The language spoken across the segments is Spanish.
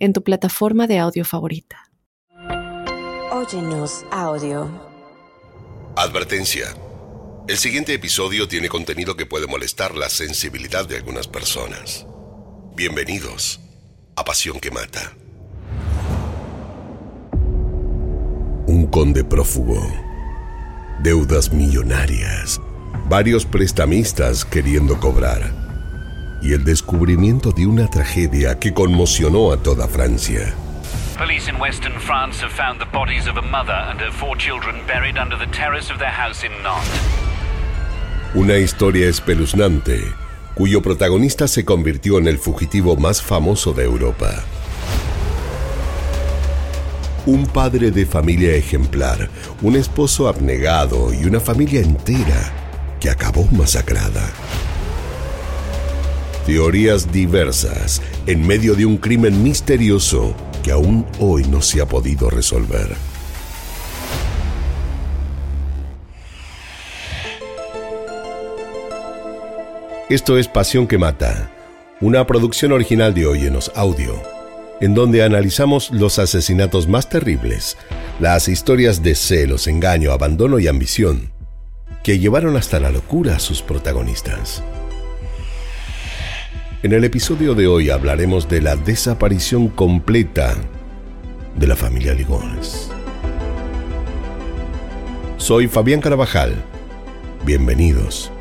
en tu plataforma de audio favorita. Óyenos audio. Advertencia. El siguiente episodio tiene contenido que puede molestar la sensibilidad de algunas personas. Bienvenidos a Pasión que Mata. Un conde prófugo. Deudas millonarias. Varios prestamistas queriendo cobrar y el descubrimiento de una tragedia que conmocionó a toda Francia. Police in western France have found the bodies of a mother and her four children buried under the terrace of their house in Nantes. Una historia espeluznante cuyo protagonista se convirtió en el fugitivo más famoso de Europa. Un padre de familia ejemplar, un esposo abnegado y una familia entera que acabó masacrada. Teorías diversas en medio de un crimen misterioso que aún hoy no se ha podido resolver. Esto es Pasión que Mata, una producción original de Óyenos Audio, en donde analizamos los asesinatos más terribles, las historias de celos, engaño, abandono y ambición, que llevaron hasta la locura a sus protagonistas. En el episodio de hoy hablaremos de la desaparición completa de la familia Ligons. Soy Fabián Carabajal. Bienvenidos.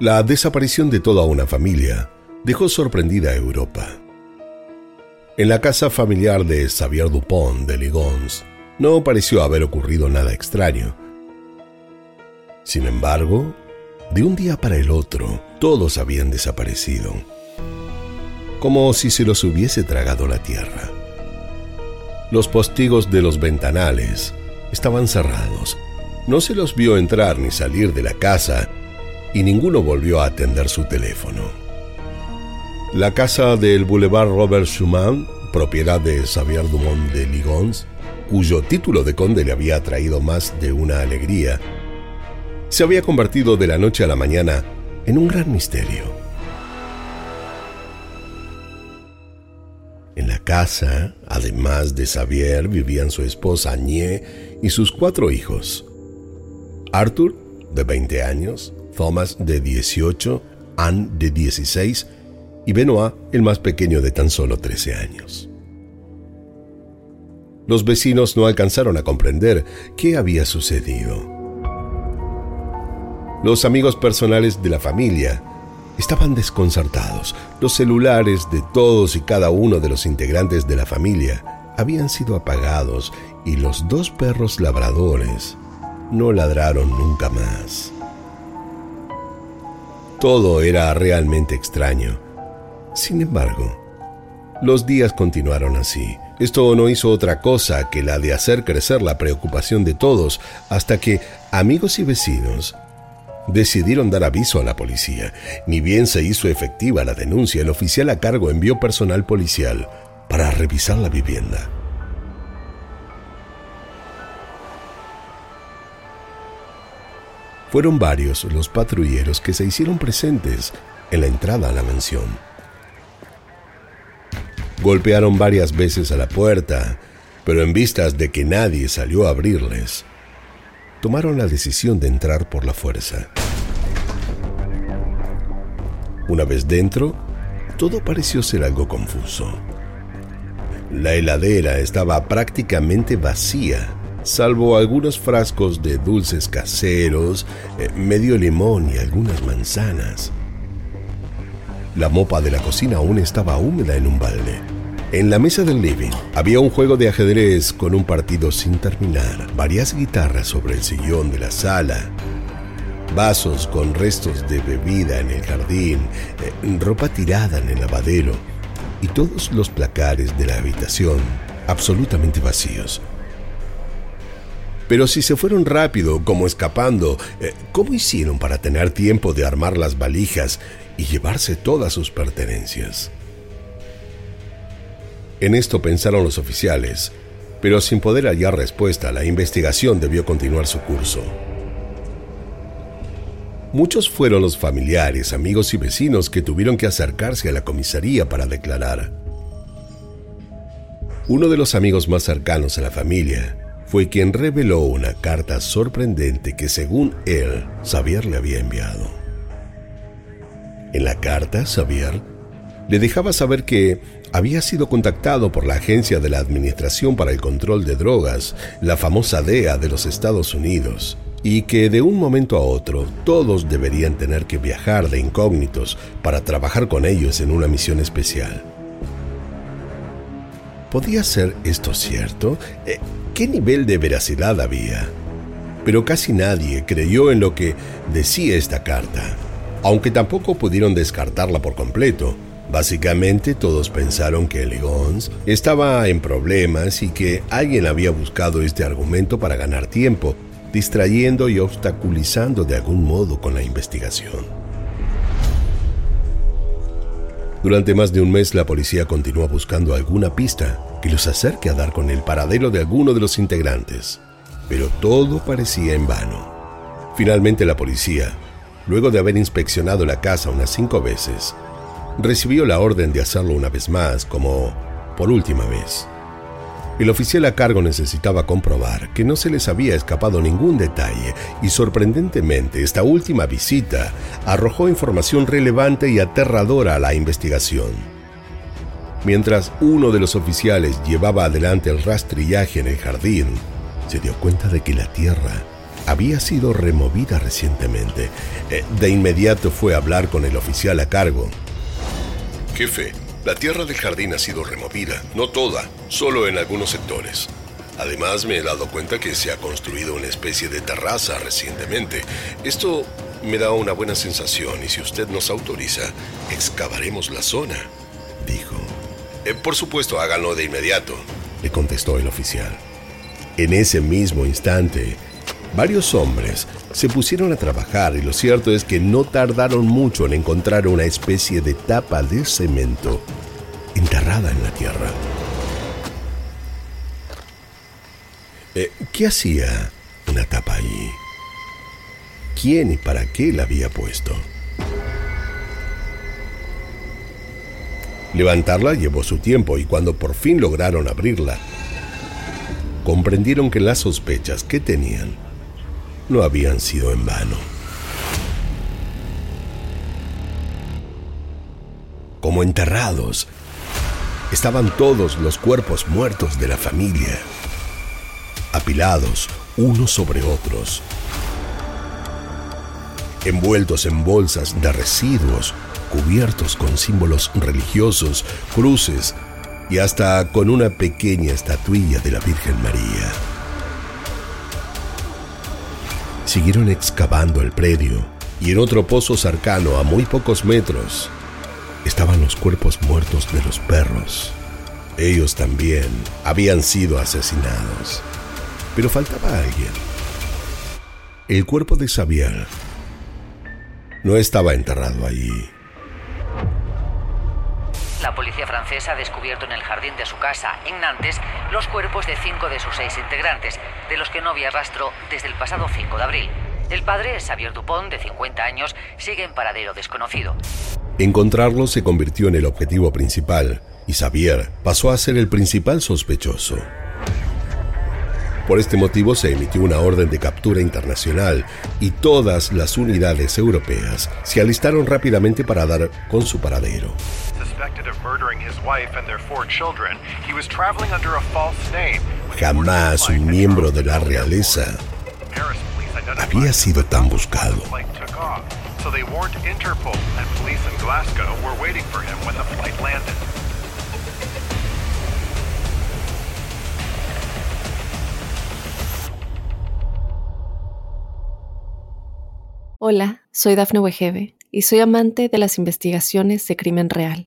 La desaparición de toda una familia dejó sorprendida a Europa. En la casa familiar de Xavier Dupont de Ligons no pareció haber ocurrido nada extraño. Sin embargo, de un día para el otro, todos habían desaparecido, como si se los hubiese tragado la tierra. Los postigos de los ventanales estaban cerrados, no se los vio entrar ni salir de la casa y ninguno volvió a atender su teléfono. La casa del Boulevard Robert Schumann, propiedad de Xavier Dumont de Ligons, cuyo título de conde le había traído más de una alegría, se había convertido de la noche a la mañana en un gran misterio. En la casa, además de Xavier, vivían su esposa Agnès y sus cuatro hijos. Arthur, de 20 años, Thomas, de 18, Anne, de 16 y Benoit, el más pequeño de tan solo 13 años. Los vecinos no alcanzaron a comprender qué había sucedido. Los amigos personales de la familia estaban desconcertados. Los celulares de todos y cada uno de los integrantes de la familia habían sido apagados y los dos perros labradores no ladraron nunca más. Todo era realmente extraño sin embargo, los días continuaron así. Esto no hizo otra cosa que la de hacer crecer la preocupación de todos hasta que amigos y vecinos decidieron dar aviso a la policía. Ni bien se hizo efectiva la denuncia, el oficial a cargo envió personal policial para revisar la vivienda. Fueron varios los patrulleros que se hicieron presentes en la entrada a la mansión. Golpearon varias veces a la puerta, pero en vistas de que nadie salió a abrirles, tomaron la decisión de entrar por la fuerza. Una vez dentro, todo pareció ser algo confuso. La heladera estaba prácticamente vacía, salvo algunos frascos de dulces caseros, eh, medio limón y algunas manzanas. La mopa de la cocina aún estaba húmeda en un balde. En la mesa del living había un juego de ajedrez con un partido sin terminar, varias guitarras sobre el sillón de la sala, vasos con restos de bebida en el jardín, eh, ropa tirada en el lavadero y todos los placares de la habitación absolutamente vacíos. Pero si se fueron rápido, como escapando, eh, ¿cómo hicieron para tener tiempo de armar las valijas y llevarse todas sus pertenencias? En esto pensaron los oficiales, pero sin poder hallar respuesta, la investigación debió continuar su curso. Muchos fueron los familiares, amigos y vecinos que tuvieron que acercarse a la comisaría para declarar. Uno de los amigos más cercanos a la familia fue quien reveló una carta sorprendente que según él, Xavier le había enviado. En la carta, Xavier le dejaba saber que había sido contactado por la Agencia de la Administración para el Control de Drogas, la famosa DEA de los Estados Unidos, y que de un momento a otro todos deberían tener que viajar de incógnitos para trabajar con ellos en una misión especial. ¿Podía ser esto cierto? Eh, ¿Qué nivel de veracidad había? Pero casi nadie creyó en lo que decía esta carta, aunque tampoco pudieron descartarla por completo. Básicamente todos pensaron que Elegons estaba en problemas y que alguien había buscado este argumento para ganar tiempo, distrayendo y obstaculizando de algún modo con la investigación. Durante más de un mes la policía continúa buscando alguna pista que los acerque a dar con el paradero de alguno de los integrantes, pero todo parecía en vano. Finalmente la policía, luego de haber inspeccionado la casa unas cinco veces, recibió la orden de hacerlo una vez más, como por última vez. El oficial a cargo necesitaba comprobar que no se les había escapado ningún detalle y sorprendentemente esta última visita arrojó información relevante y aterradora a la investigación. Mientras uno de los oficiales llevaba adelante el rastrillaje en el jardín, se dio cuenta de que la tierra había sido removida recientemente. Eh, de inmediato fue a hablar con el oficial a cargo. Jefe, la tierra del jardín ha sido removida, no toda, solo en algunos sectores. Además, me he dado cuenta que se ha construido una especie de terraza recientemente. Esto me da una buena sensación y si usted nos autoriza, excavaremos la zona, dijo. Eh, por supuesto, háganlo de inmediato, le contestó el oficial. En ese mismo instante, varios hombres se pusieron a trabajar y lo cierto es que no tardaron mucho en encontrar una especie de tapa de cemento enterrada en la tierra. Eh, ¿Qué hacía una tapa allí? ¿Quién y para qué la había puesto? Levantarla llevó su tiempo y cuando por fin lograron abrirla, comprendieron que las sospechas que tenían no habían sido en vano. Como enterrados, estaban todos los cuerpos muertos de la familia, apilados unos sobre otros, envueltos en bolsas de residuos, cubiertos con símbolos religiosos, cruces y hasta con una pequeña estatuilla de la Virgen María. Siguieron excavando el predio y en otro pozo cercano, a muy pocos metros, estaban los cuerpos muertos de los perros. Ellos también habían sido asesinados. Pero faltaba alguien. El cuerpo de Xavier no estaba enterrado allí. La policía francesa ha descubierto en el jardín de su casa, en Nantes, los cuerpos de cinco de sus seis integrantes, de los que no había rastro desde el pasado 5 de abril. El padre, Xavier Dupont, de 50 años, sigue en paradero desconocido. Encontrarlo se convirtió en el objetivo principal, y Xavier pasó a ser el principal sospechoso. Por este motivo se emitió una orden de captura internacional y todas las unidades europeas se alistaron rápidamente para dar con su paradero he was traveling under a false name. Jamás un miembro de la realeza había sido tan buscado. Hola, soy Dafne Wegebe y soy amante de las investigaciones de crimen real.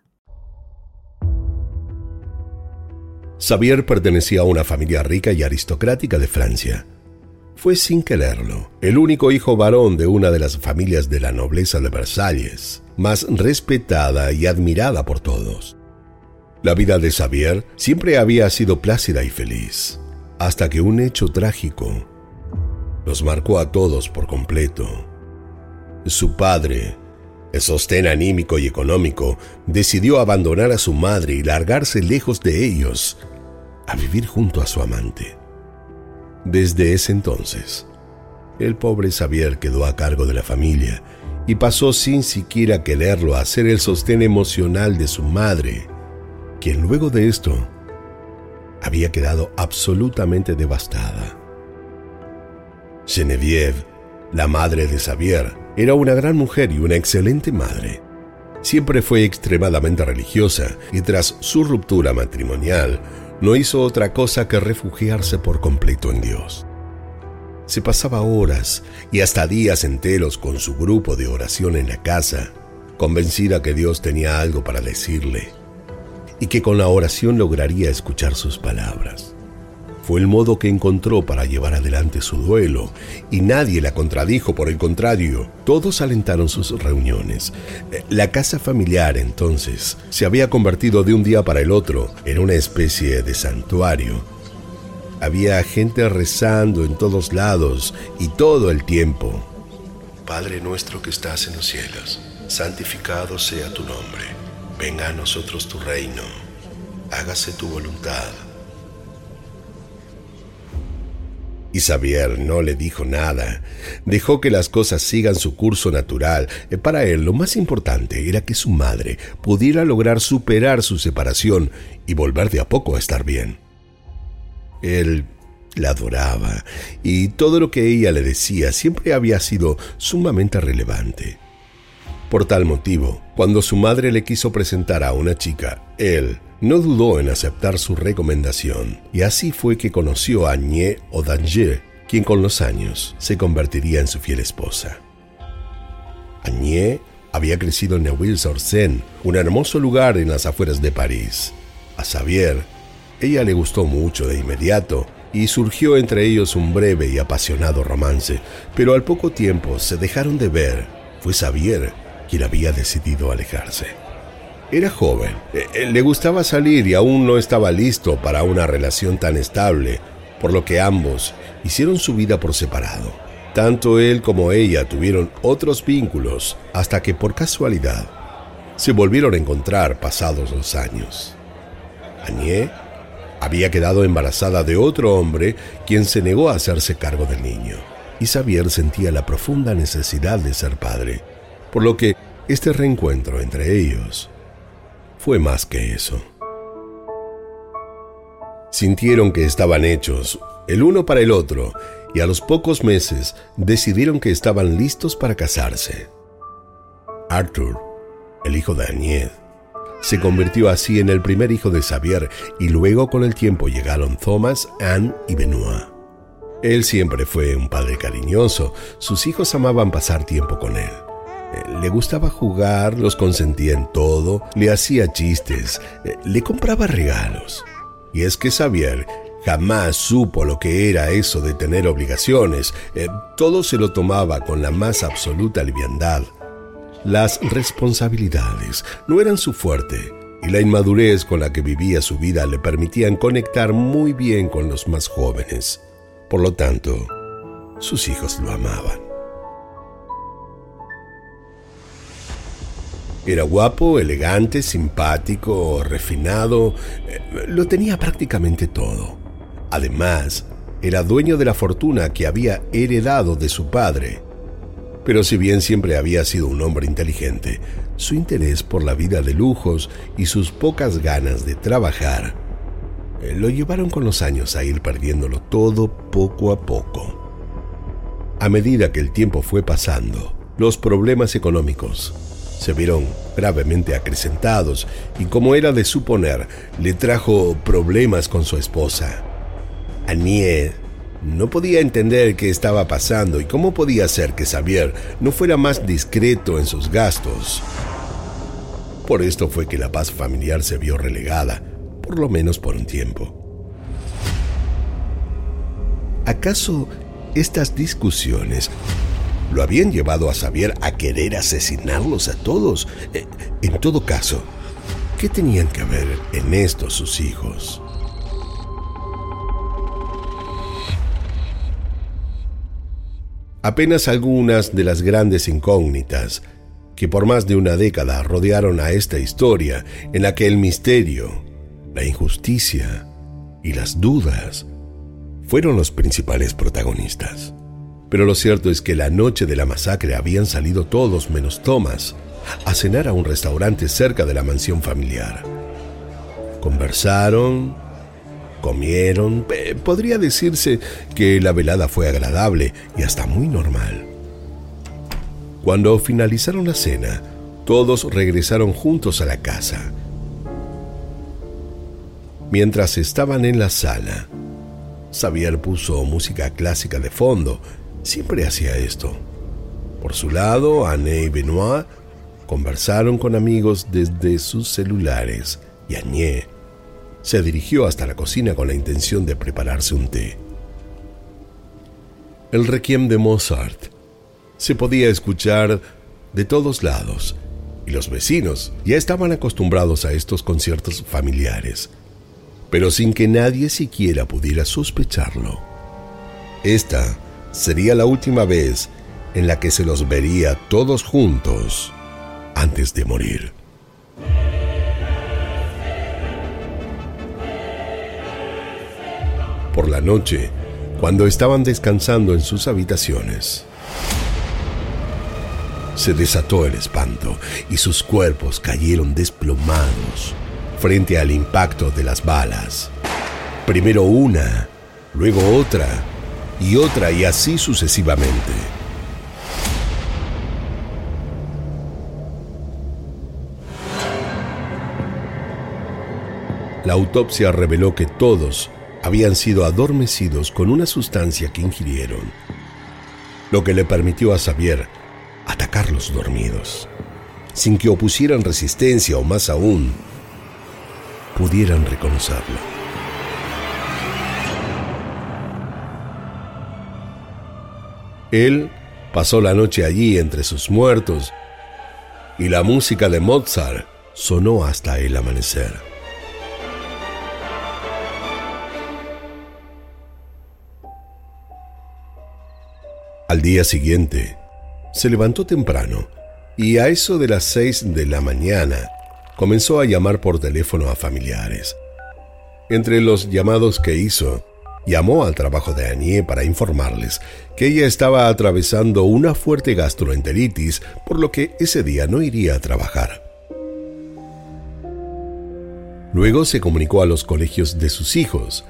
Xavier pertenecía a una familia rica y aristocrática de Francia. Fue sin quererlo, el único hijo varón de una de las familias de la nobleza de Versalles, más respetada y admirada por todos. La vida de Xavier siempre había sido plácida y feliz, hasta que un hecho trágico los marcó a todos por completo. Su padre, el sostén anímico y económico, decidió abandonar a su madre y largarse lejos de ellos a vivir junto a su amante. Desde ese entonces, el pobre Xavier quedó a cargo de la familia y pasó sin siquiera quererlo a ser el sostén emocional de su madre, quien luego de esto había quedado absolutamente devastada. Genevieve, la madre de Xavier, era una gran mujer y una excelente madre. Siempre fue extremadamente religiosa y tras su ruptura matrimonial no hizo otra cosa que refugiarse por completo en Dios. Se pasaba horas y hasta días enteros con su grupo de oración en la casa, convencida que Dios tenía algo para decirle y que con la oración lograría escuchar sus palabras. Fue el modo que encontró para llevar adelante su duelo y nadie la contradijo, por el contrario, todos alentaron sus reuniones. La casa familiar entonces se había convertido de un día para el otro en una especie de santuario. Había gente rezando en todos lados y todo el tiempo. Padre nuestro que estás en los cielos, santificado sea tu nombre, venga a nosotros tu reino, hágase tu voluntad Y Xavier no le dijo nada. Dejó que las cosas sigan su curso natural. Eh, para él lo más importante era que su madre pudiera lograr superar su separación y volver de a poco a estar bien. Él la adoraba y todo lo que ella le decía siempre había sido sumamente relevante. Por tal motivo, cuando su madre le quiso presentar a una chica, él no dudó en aceptar su recomendación, y así fue que conoció a Agnès Odanger, quien con los años se convertiría en su fiel esposa. Agnès había crecido en Neuilly-sur-Seine, un hermoso lugar en las afueras de París. A Xavier, ella le gustó mucho de inmediato, y surgió entre ellos un breve y apasionado romance, pero al poco tiempo se dejaron de ver. Fue Xavier quien había decidido alejarse. Era joven, eh, eh, le gustaba salir y aún no estaba listo para una relación tan estable, por lo que ambos hicieron su vida por separado. Tanto él como ella tuvieron otros vínculos hasta que por casualidad se volvieron a encontrar pasados los años. Añé había quedado embarazada de otro hombre quien se negó a hacerse cargo del niño, y Xavier sentía la profunda necesidad de ser padre, por lo que este reencuentro entre ellos fue más que eso. Sintieron que estaban hechos, el uno para el otro, y a los pocos meses decidieron que estaban listos para casarse. Arthur, el hijo de Agnès, se convirtió así en el primer hijo de Xavier y luego con el tiempo llegaron Thomas, Anne y Benoit. Él siempre fue un padre cariñoso, sus hijos amaban pasar tiempo con él. Le gustaba jugar, los consentía en todo, le hacía chistes, eh, le compraba regalos. Y es que Xavier jamás supo lo que era eso de tener obligaciones, eh, todo se lo tomaba con la más absoluta liviandad. Las responsabilidades no eran su fuerte y la inmadurez con la que vivía su vida le permitían conectar muy bien con los más jóvenes. Por lo tanto, sus hijos lo amaban. Era guapo, elegante, simpático, refinado, eh, lo tenía prácticamente todo. Además, era dueño de la fortuna que había heredado de su padre. Pero si bien siempre había sido un hombre inteligente, su interés por la vida de lujos y sus pocas ganas de trabajar eh, lo llevaron con los años a ir perdiéndolo todo poco a poco. A medida que el tiempo fue pasando, los problemas económicos se vieron gravemente acrecentados y como era de suponer, le trajo problemas con su esposa. Anie no podía entender qué estaba pasando y cómo podía ser que Xavier no fuera más discreto en sus gastos. Por esto fue que la paz familiar se vio relegada, por lo menos por un tiempo. ¿Acaso estas discusiones lo habían llevado a Xavier a querer asesinarlos a todos? Eh, en todo caso, ¿qué tenían que ver en esto sus hijos? Apenas algunas de las grandes incógnitas que por más de una década rodearon a esta historia en la que el misterio, la injusticia y las dudas fueron los principales protagonistas. Pero lo cierto es que la noche de la masacre habían salido todos menos Thomas a cenar a un restaurante cerca de la mansión familiar. Conversaron, comieron, podría decirse que la velada fue agradable y hasta muy normal. Cuando finalizaron la cena, todos regresaron juntos a la casa. Mientras estaban en la sala, Xavier puso música clásica de fondo siempre hacía esto. Por su lado, Anne y Benoit conversaron con amigos desde sus celulares y Agnès se dirigió hasta la cocina con la intención de prepararse un té. El requiem de Mozart se podía escuchar de todos lados y los vecinos ya estaban acostumbrados a estos conciertos familiares, pero sin que nadie siquiera pudiera sospecharlo. Esta sería la última vez en la que se los vería todos juntos antes de morir. Por la noche, cuando estaban descansando en sus habitaciones, se desató el espanto y sus cuerpos cayeron desplomados frente al impacto de las balas. Primero una, luego otra y otra y así sucesivamente. La autopsia reveló que todos habían sido adormecidos con una sustancia que ingirieron, lo que le permitió a Xavier atacarlos dormidos, sin que opusieran resistencia o más aún, pudieran reconocerlo. Él pasó la noche allí entre sus muertos y la música de Mozart sonó hasta el amanecer. Al día siguiente, se levantó temprano y a eso de las seis de la mañana comenzó a llamar por teléfono a familiares. Entre los llamados que hizo, llamó al trabajo de Annie para informarles que ella estaba atravesando una fuerte gastroenteritis, por lo que ese día no iría a trabajar. Luego se comunicó a los colegios de sus hijos.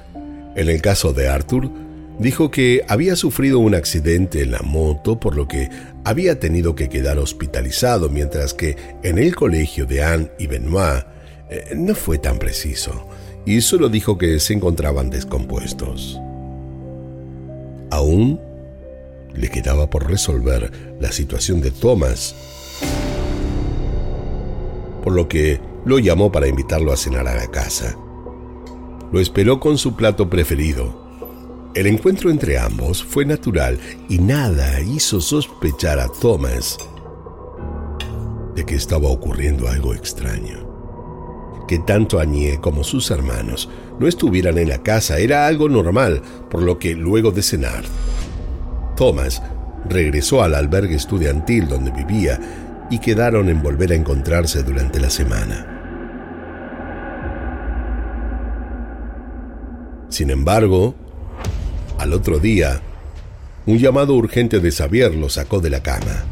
En el caso de Arthur, dijo que había sufrido un accidente en la moto, por lo que había tenido que quedar hospitalizado, mientras que en el colegio de Anne y Benoit eh, no fue tan preciso y solo dijo que se encontraban descompuestos. Aún le quedaba por resolver la situación de Thomas, por lo que lo llamó para invitarlo a cenar a la casa. Lo esperó con su plato preferido. El encuentro entre ambos fue natural y nada hizo sospechar a Thomas de que estaba ocurriendo algo extraño que tanto Añé como sus hermanos no estuvieran en la casa era algo normal, por lo que luego de cenar, Thomas regresó al albergue estudiantil donde vivía y quedaron en volver a encontrarse durante la semana. Sin embargo, al otro día, un llamado urgente de Xavier lo sacó de la cama.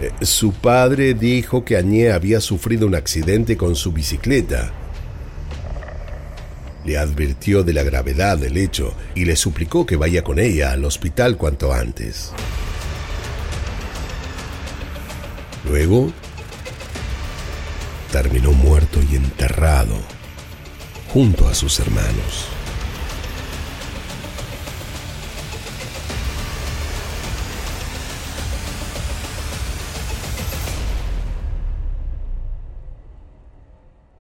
Eh, su padre dijo que Añé había sufrido un accidente con su bicicleta. Le advirtió de la gravedad del hecho y le suplicó que vaya con ella al hospital cuanto antes. Luego, terminó muerto y enterrado junto a sus hermanos.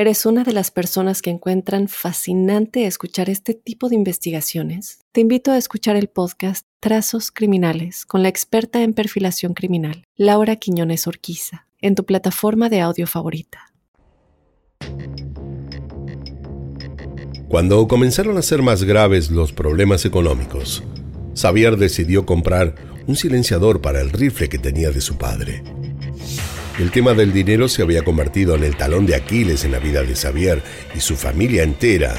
eres una de las personas que encuentran fascinante escuchar este tipo de investigaciones, te invito a escuchar el podcast Trazos Criminales con la experta en perfilación criminal, Laura Quiñones Orquiza en tu plataforma de audio favorita. Cuando comenzaron a ser más graves los problemas económicos, Xavier decidió comprar un silenciador para el rifle que tenía de su padre. El tema del dinero se había convertido en el talón de Aquiles en la vida de Xavier y su familia entera,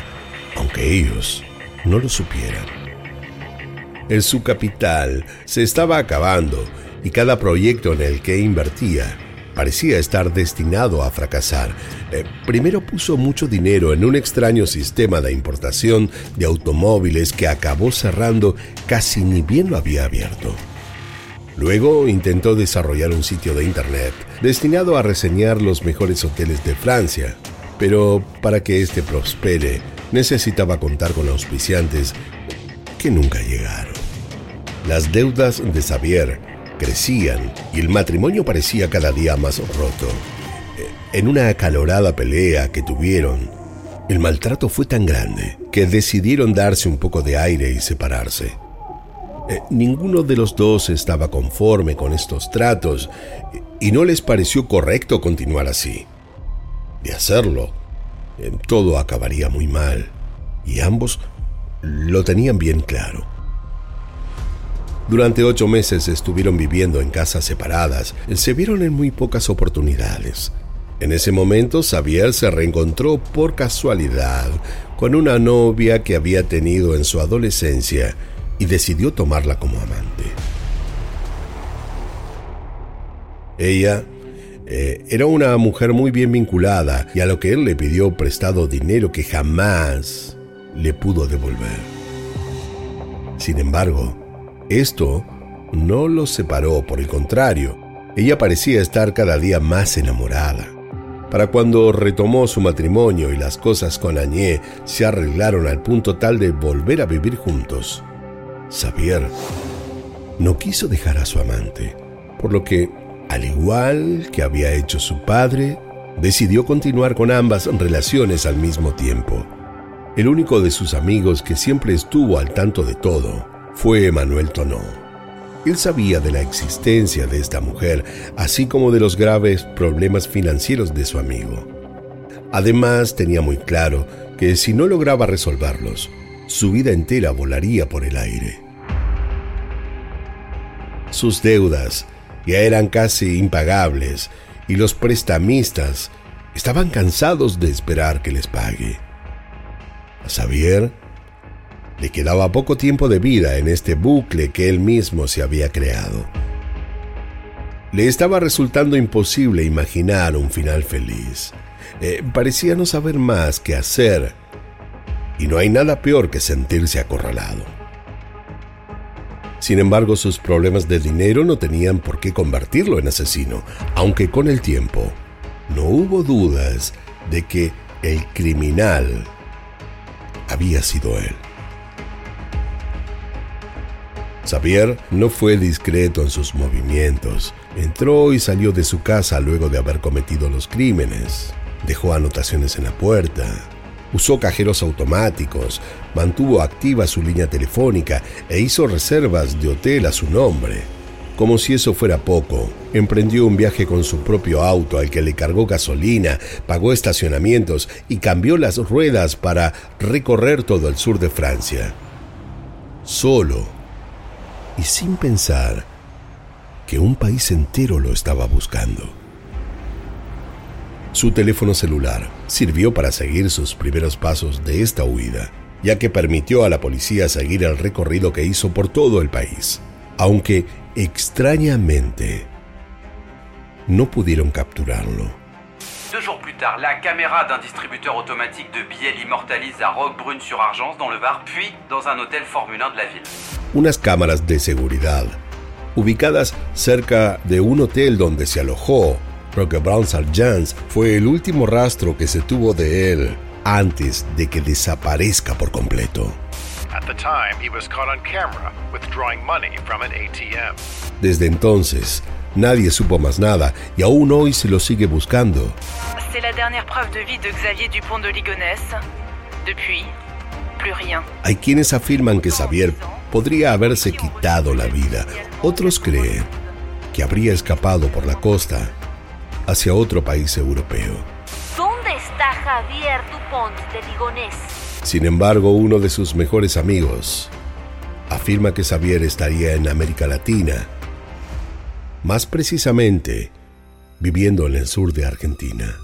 aunque ellos no lo supieran. El su capital se estaba acabando y cada proyecto en el que invertía parecía estar destinado a fracasar. Eh, primero puso mucho dinero en un extraño sistema de importación de automóviles que acabó cerrando casi ni bien lo había abierto. Luego intentó desarrollar un sitio de internet destinado a reseñar los mejores hoteles de Francia, pero para que este prospere necesitaba contar con auspiciantes que nunca llegaron. Las deudas de Xavier crecían y el matrimonio parecía cada día más roto. En una acalorada pelea que tuvieron, el maltrato fue tan grande que decidieron darse un poco de aire y separarse. Eh, ninguno de los dos estaba conforme con estos tratos y no les pareció correcto continuar así. De hacerlo, eh, todo acabaría muy mal y ambos lo tenían bien claro. Durante ocho meses estuvieron viviendo en casas separadas. Se vieron en muy pocas oportunidades. En ese momento, Xavier se reencontró por casualidad con una novia que había tenido en su adolescencia y decidió tomarla como amante. Ella eh, era una mujer muy bien vinculada y a lo que él le pidió prestado dinero que jamás le pudo devolver. Sin embargo, esto no los separó, por el contrario, ella parecía estar cada día más enamorada. Para cuando retomó su matrimonio y las cosas con Añé se arreglaron al punto tal de volver a vivir juntos, Xavier no quiso dejar a su amante, por lo que, al igual que había hecho su padre, decidió continuar con ambas relaciones al mismo tiempo. El único de sus amigos que siempre estuvo al tanto de todo fue Emanuel Tonó. Él sabía de la existencia de esta mujer, así como de los graves problemas financieros de su amigo. Además, tenía muy claro que si no lograba resolverlos, su vida entera volaría por el aire. Sus deudas ya eran casi impagables y los prestamistas estaban cansados de esperar que les pague. A Xavier le quedaba poco tiempo de vida en este bucle que él mismo se había creado. Le estaba resultando imposible imaginar un final feliz. Eh, parecía no saber más qué hacer. Y no hay nada peor que sentirse acorralado. Sin embargo, sus problemas de dinero no tenían por qué convertirlo en asesino, aunque con el tiempo no hubo dudas de que el criminal había sido él. Xavier no fue discreto en sus movimientos. Entró y salió de su casa luego de haber cometido los crímenes. Dejó anotaciones en la puerta. Usó cajeros automáticos, mantuvo activa su línea telefónica e hizo reservas de hotel a su nombre. Como si eso fuera poco, emprendió un viaje con su propio auto al que le cargó gasolina, pagó estacionamientos y cambió las ruedas para recorrer todo el sur de Francia. Solo y sin pensar, que un país entero lo estaba buscando. Su teléfono celular sirvió para seguir sus primeros pasos de esta huida, ya que permitió a la policía seguir el recorrido que hizo por todo el país, aunque extrañamente no pudieron capturarlo. Deux jours plus tard, la caméra d'un distributeur automatique de billets l'immortalise à Roquebrune-sur-Argence, dans le Var, puis dans un hôtel Formule 1 de la ville. Unas cámaras de seguridad, ubicadas cerca de un hotel donde se alojó Roquebrune-sur-Argence, fue el último rastro que se tuvo de él antes de que desaparezca por completo. At the time, he was caught on camera withdrawing money from an ATM. Desde entonces, nadie supo más nada y aún hoy se lo sigue buscando. C'est la dernière preuve de vie de Xavier Dupont de Ligonnès. Depuis, plus rien. Hay quienes afirman que Xavier podría haberse quitado la vida. Otros creen que habría escapado por la costa hacia otro país europeo. ¿Dónde está Javier Dupont de Ligonnès? Sin embargo, uno de sus mejores amigos afirma que Xavier estaría en América Latina, más precisamente viviendo en el sur de Argentina.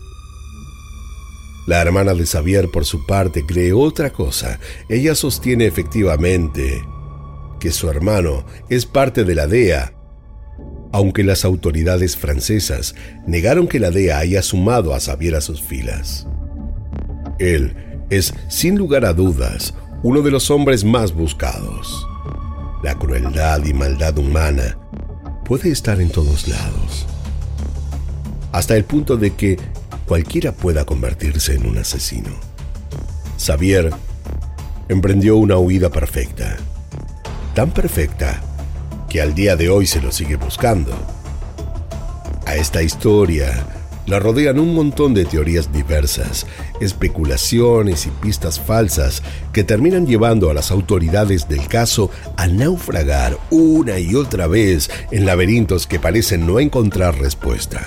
La hermana de Xavier, por su parte, cree otra cosa. Ella sostiene efectivamente que su hermano es parte de la DEA, aunque las autoridades francesas negaron que la DEA haya sumado a Xavier a sus filas. Él es, sin lugar a dudas, uno de los hombres más buscados. La crueldad y maldad humana puede estar en todos lados, hasta el punto de que cualquiera pueda convertirse en un asesino. Xavier emprendió una huida perfecta, tan perfecta que al día de hoy se lo sigue buscando. A esta historia la rodean un montón de teorías diversas, especulaciones y pistas falsas que terminan llevando a las autoridades del caso a naufragar una y otra vez en laberintos que parecen no encontrar respuesta.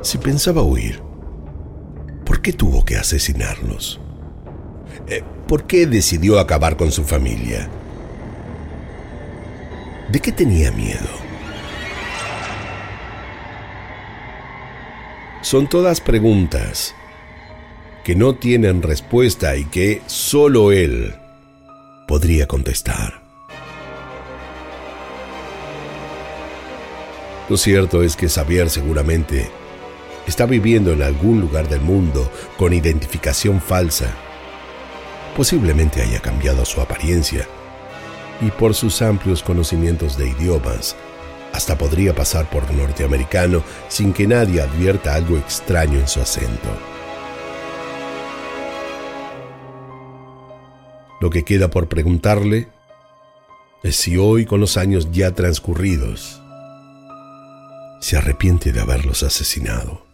Si pensaba huir, ¿por qué tuvo que asesinarlos? Eh, ¿Por qué decidió acabar con su familia? ¿De qué tenía miedo? Son todas preguntas que no tienen respuesta y que solo él podría contestar. Lo cierto es que Xavier seguramente está viviendo en algún lugar del mundo con identificación falsa. Posiblemente haya cambiado su apariencia y por sus amplios conocimientos de idiomas, hasta podría pasar por norteamericano sin que nadie advierta algo extraño en su acento. Lo que queda por preguntarle es si hoy, con los años ya transcurridos, se arrepiente de haberlos asesinado.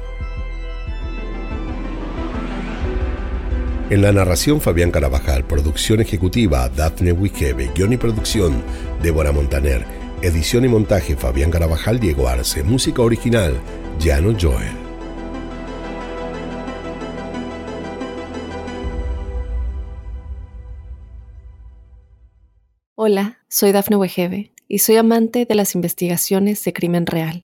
En la narración Fabián Carabajal, producción ejecutiva Daphne Wikebe, guion y producción Débora Montaner, edición y montaje Fabián Carabajal, Diego Arce, música original Llano Joel. Hola, soy Dafne Wegebe y soy amante de las investigaciones de crimen real.